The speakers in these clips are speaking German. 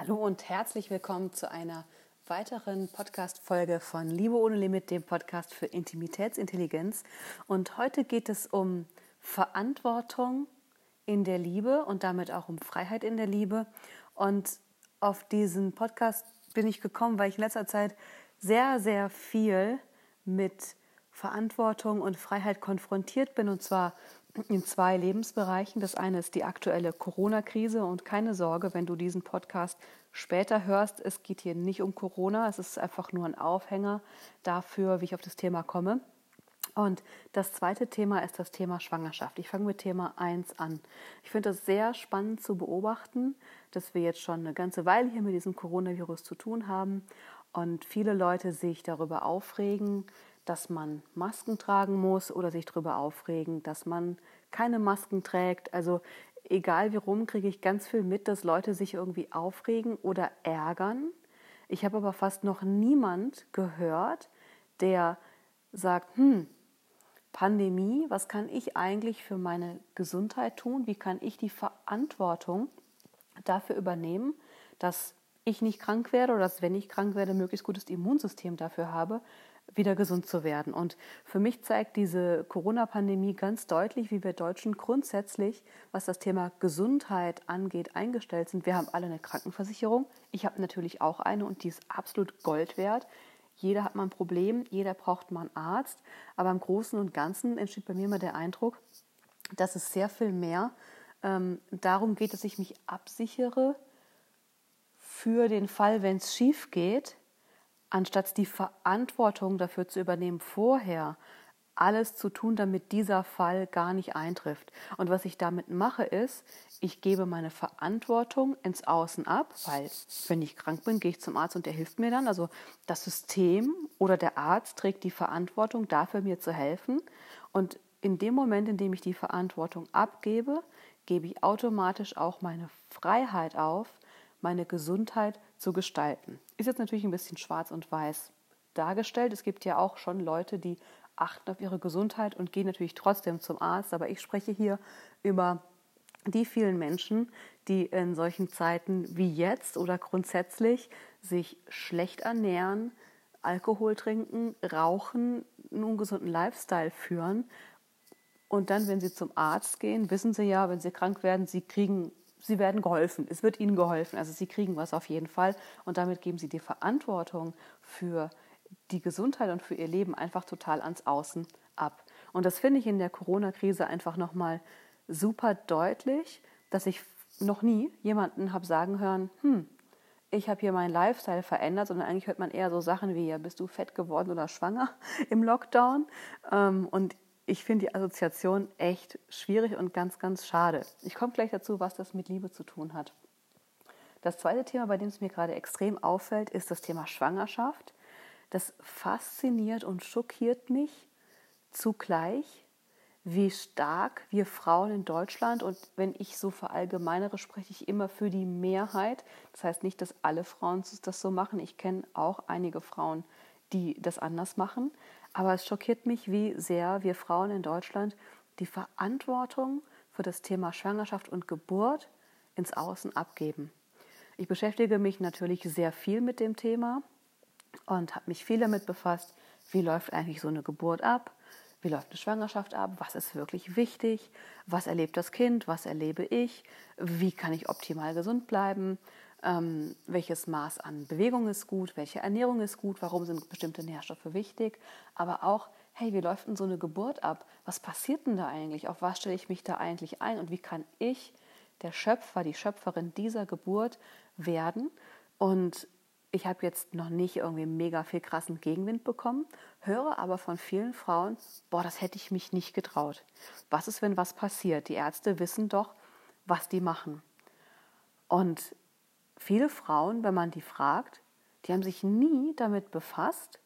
Hallo und herzlich willkommen zu einer weiteren Podcast-Folge von Liebe ohne Limit, dem Podcast für Intimitätsintelligenz. Und heute geht es um Verantwortung in der Liebe und damit auch um Freiheit in der Liebe. Und auf diesen Podcast bin ich gekommen, weil ich in letzter Zeit sehr, sehr viel mit Verantwortung und Freiheit konfrontiert bin. Und zwar in zwei Lebensbereichen. Das eine ist die aktuelle Corona-Krise und keine Sorge, wenn du diesen Podcast später hörst, es geht hier nicht um Corona, es ist einfach nur ein Aufhänger dafür, wie ich auf das Thema komme. Und das zweite Thema ist das Thema Schwangerschaft. Ich fange mit Thema 1 an. Ich finde es sehr spannend zu beobachten, dass wir jetzt schon eine ganze Weile hier mit diesem Coronavirus zu tun haben und viele Leute sich darüber aufregen, dass man Masken tragen muss oder sich darüber aufregen, dass man keine Masken trägt. Also egal wie rum, kriege ich ganz viel mit, dass Leute sich irgendwie aufregen oder ärgern. Ich habe aber fast noch niemand gehört, der sagt, hm, Pandemie, was kann ich eigentlich für meine Gesundheit tun? Wie kann ich die Verantwortung dafür übernehmen, dass ich nicht krank werde oder dass, wenn ich krank werde, möglichst gutes Immunsystem dafür habe, wieder gesund zu werden. Und für mich zeigt diese Corona-Pandemie ganz deutlich, wie wir Deutschen grundsätzlich, was das Thema Gesundheit angeht, eingestellt sind. Wir haben alle eine Krankenversicherung. Ich habe natürlich auch eine und die ist absolut Gold wert. Jeder hat mal ein Problem, jeder braucht mal einen Arzt. Aber im Großen und Ganzen entsteht bei mir immer der Eindruck, dass es sehr viel mehr ähm, darum geht, dass ich mich absichere für den Fall, wenn es schief geht, anstatt die Verantwortung dafür zu übernehmen, vorher alles zu tun, damit dieser Fall gar nicht eintrifft. Und was ich damit mache, ist, ich gebe meine Verantwortung ins Außen ab, weil wenn ich krank bin, gehe ich zum Arzt und der hilft mir dann. Also das System oder der Arzt trägt die Verantwortung dafür, mir zu helfen. Und in dem Moment, in dem ich die Verantwortung abgebe, gebe ich automatisch auch meine Freiheit auf, meine Gesundheit zu gestalten. Ist jetzt natürlich ein bisschen schwarz und weiß dargestellt. Es gibt ja auch schon Leute, die achten auf ihre Gesundheit und gehen natürlich trotzdem zum Arzt. Aber ich spreche hier über die vielen Menschen, die in solchen Zeiten wie jetzt oder grundsätzlich sich schlecht ernähren, Alkohol trinken, rauchen, einen ungesunden Lifestyle führen. Und dann, wenn sie zum Arzt gehen, wissen sie ja, wenn sie krank werden, sie kriegen sie werden geholfen. Es wird ihnen geholfen. Also sie kriegen was auf jeden Fall. Und damit geben sie die Verantwortung für die Gesundheit und für ihr Leben einfach total ans Außen ab. Und das finde ich in der Corona-Krise einfach nochmal super deutlich, dass ich noch nie jemanden habe sagen hören, hm, ich habe hier meinen Lifestyle verändert, sondern eigentlich hört man eher so Sachen wie, ja, bist du fett geworden oder schwanger im Lockdown? Ähm, und ich finde die Assoziation echt schwierig und ganz, ganz schade. Ich komme gleich dazu, was das mit Liebe zu tun hat. Das zweite Thema, bei dem es mir gerade extrem auffällt, ist das Thema Schwangerschaft. Das fasziniert und schockiert mich zugleich, wie stark wir Frauen in Deutschland, und wenn ich so verallgemeinere, spreche ich immer für die Mehrheit. Das heißt nicht, dass alle Frauen das so machen. Ich kenne auch einige Frauen, die das anders machen. Aber es schockiert mich, wie sehr wir Frauen in Deutschland die Verantwortung für das Thema Schwangerschaft und Geburt ins Außen abgeben. Ich beschäftige mich natürlich sehr viel mit dem Thema und habe mich viel damit befasst, wie läuft eigentlich so eine Geburt ab, wie läuft eine Schwangerschaft ab, was ist wirklich wichtig, was erlebt das Kind, was erlebe ich, wie kann ich optimal gesund bleiben, ähm, welches Maß an Bewegung ist gut, welche Ernährung ist gut, warum sind bestimmte Nährstoffe wichtig, aber auch, hey, wie läuft denn so eine Geburt ab? Was passiert denn da eigentlich? Auf was stelle ich mich da eigentlich ein? Und wie kann ich der Schöpfer, die Schöpferin dieser Geburt werden? Und ich habe jetzt noch nicht irgendwie mega viel krassen Gegenwind bekommen, höre aber von vielen Frauen, boah, das hätte ich mich nicht getraut. Was ist, wenn was passiert? Die Ärzte wissen doch, was die machen. Und viele Frauen, wenn man die fragt, die haben sich nie damit befasst,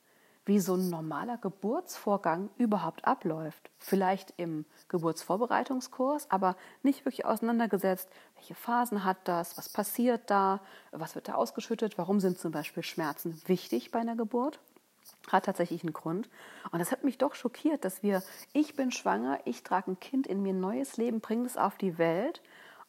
wie so ein normaler Geburtsvorgang überhaupt abläuft. Vielleicht im Geburtsvorbereitungskurs, aber nicht wirklich auseinandergesetzt, welche Phasen hat das, was passiert da, was wird da ausgeschüttet, warum sind zum Beispiel Schmerzen wichtig bei einer Geburt. Hat tatsächlich einen Grund. Und das hat mich doch schockiert, dass wir, ich bin schwanger, ich trage ein Kind in mir, neues Leben, bringe es auf die Welt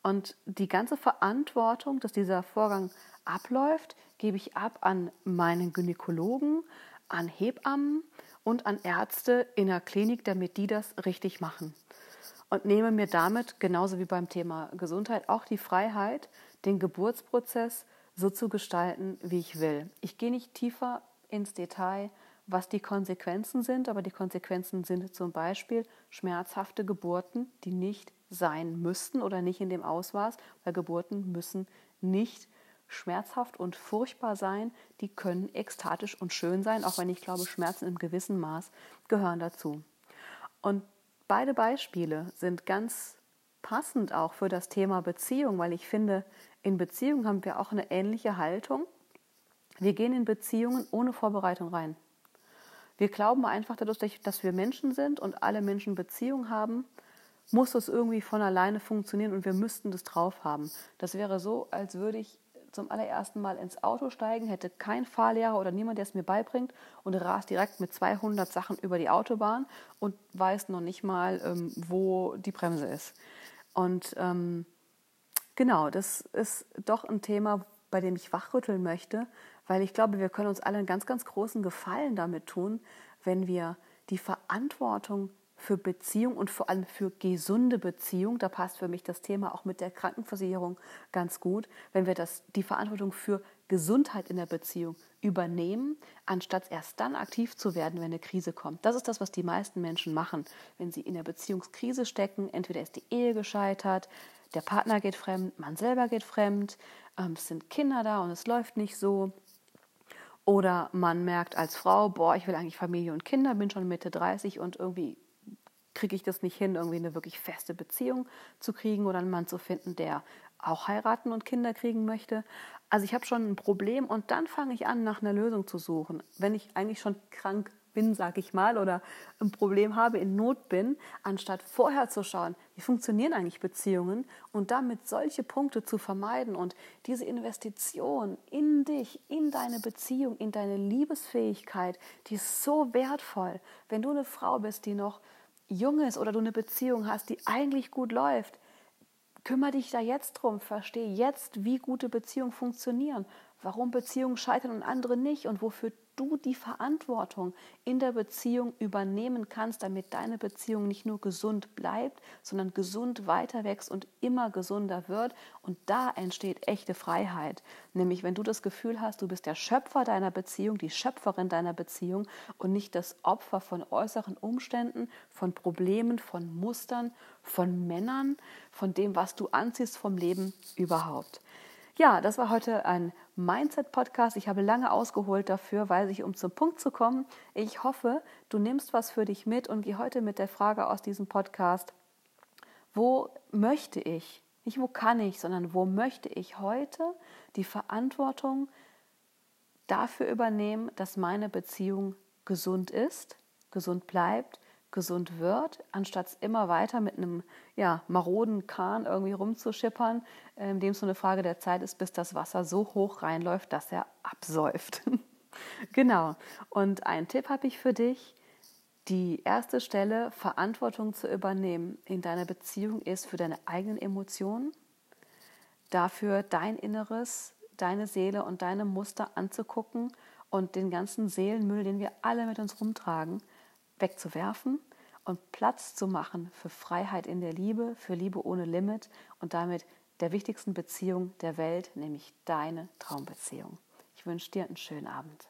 Und die ganze Verantwortung, dass dieser Vorgang abläuft, gebe ich ab an meinen Gynäkologen, an Hebammen und an Ärzte in der Klinik, damit die das richtig machen. Und nehme mir damit, genauso wie beim Thema Gesundheit, auch die Freiheit, den Geburtsprozess so zu gestalten, wie ich will. Ich gehe nicht tiefer ins Detail, was die Konsequenzen sind, aber die Konsequenzen sind zum Beispiel schmerzhafte Geburten, die nicht sein müssten oder nicht in dem Ausmaß, weil Geburten müssen nicht schmerzhaft und furchtbar sein, die können ekstatisch und schön sein, auch wenn ich glaube, Schmerzen im gewissen Maß gehören dazu. Und beide Beispiele sind ganz passend auch für das Thema Beziehung, weil ich finde, in Beziehung haben wir auch eine ähnliche Haltung. Wir gehen in Beziehungen ohne Vorbereitung rein. Wir glauben einfach dadurch, dass wir Menschen sind und alle Menschen Beziehung haben, muss das irgendwie von alleine funktionieren und wir müssten das drauf haben. Das wäre so, als würde ich zum allerersten Mal ins Auto steigen, hätte kein Fahrlehrer oder niemand, der es mir beibringt und rast direkt mit 200 Sachen über die Autobahn und weiß noch nicht mal, ähm, wo die Bremse ist. Und ähm, genau, das ist doch ein Thema, bei dem ich wachrütteln möchte, weil ich glaube, wir können uns alle einen ganz, ganz großen Gefallen damit tun, wenn wir die Verantwortung für Beziehung und vor allem für gesunde Beziehung, da passt für mich das Thema auch mit der Krankenversicherung ganz gut, wenn wir das, die Verantwortung für Gesundheit in der Beziehung übernehmen, anstatt erst dann aktiv zu werden, wenn eine Krise kommt. Das ist das, was die meisten Menschen machen, wenn sie in der Beziehungskrise stecken. Entweder ist die Ehe gescheitert, der Partner geht fremd, man selber geht fremd, ähm, es sind Kinder da und es läuft nicht so. Oder man merkt als Frau, boah, ich will eigentlich Familie und Kinder, bin schon Mitte 30 und irgendwie kriege ich das nicht hin, irgendwie eine wirklich feste Beziehung zu kriegen oder einen Mann zu finden, der auch heiraten und Kinder kriegen möchte. Also ich habe schon ein Problem und dann fange ich an, nach einer Lösung zu suchen. Wenn ich eigentlich schon krank bin, sage ich mal, oder ein Problem habe, in Not bin, anstatt vorher zu schauen, wie funktionieren eigentlich Beziehungen und damit solche Punkte zu vermeiden und diese Investition in dich, in deine Beziehung, in deine Liebesfähigkeit, die ist so wertvoll. Wenn du eine Frau bist, die noch jung ist oder du eine Beziehung hast, die eigentlich gut läuft, kümmere dich da jetzt drum, verstehe jetzt, wie gute Beziehungen funktionieren, warum Beziehungen scheitern und andere nicht und wofür du die Verantwortung in der Beziehung übernehmen kannst, damit deine Beziehung nicht nur gesund bleibt, sondern gesund weiter wächst und immer gesunder wird. Und da entsteht echte Freiheit. Nämlich, wenn du das Gefühl hast, du bist der Schöpfer deiner Beziehung, die Schöpferin deiner Beziehung und nicht das Opfer von äußeren Umständen, von Problemen, von Mustern, von Männern, von dem, was du anziehst vom Leben überhaupt. Ja, das war heute ein Mindset-Podcast. Ich habe lange ausgeholt dafür, weil ich, um zum Punkt zu kommen, ich hoffe, du nimmst was für dich mit und geh heute mit der Frage aus diesem Podcast, wo möchte ich, nicht wo kann ich, sondern wo möchte ich heute die Verantwortung dafür übernehmen, dass meine Beziehung gesund ist, gesund bleibt gesund wird, anstatt immer weiter mit einem ja, maroden Kahn irgendwie rumzuschippern, in ähm, dem es so eine Frage der Zeit ist, bis das Wasser so hoch reinläuft, dass er absäuft. genau. Und einen Tipp habe ich für dich. Die erste Stelle, Verantwortung zu übernehmen in deiner Beziehung, ist für deine eigenen Emotionen, dafür dein Inneres, deine Seele und deine Muster anzugucken und den ganzen Seelenmüll, den wir alle mit uns rumtragen, wegzuwerfen und Platz zu machen für Freiheit in der Liebe, für Liebe ohne Limit und damit der wichtigsten Beziehung der Welt, nämlich deine Traumbeziehung. Ich wünsche dir einen schönen Abend.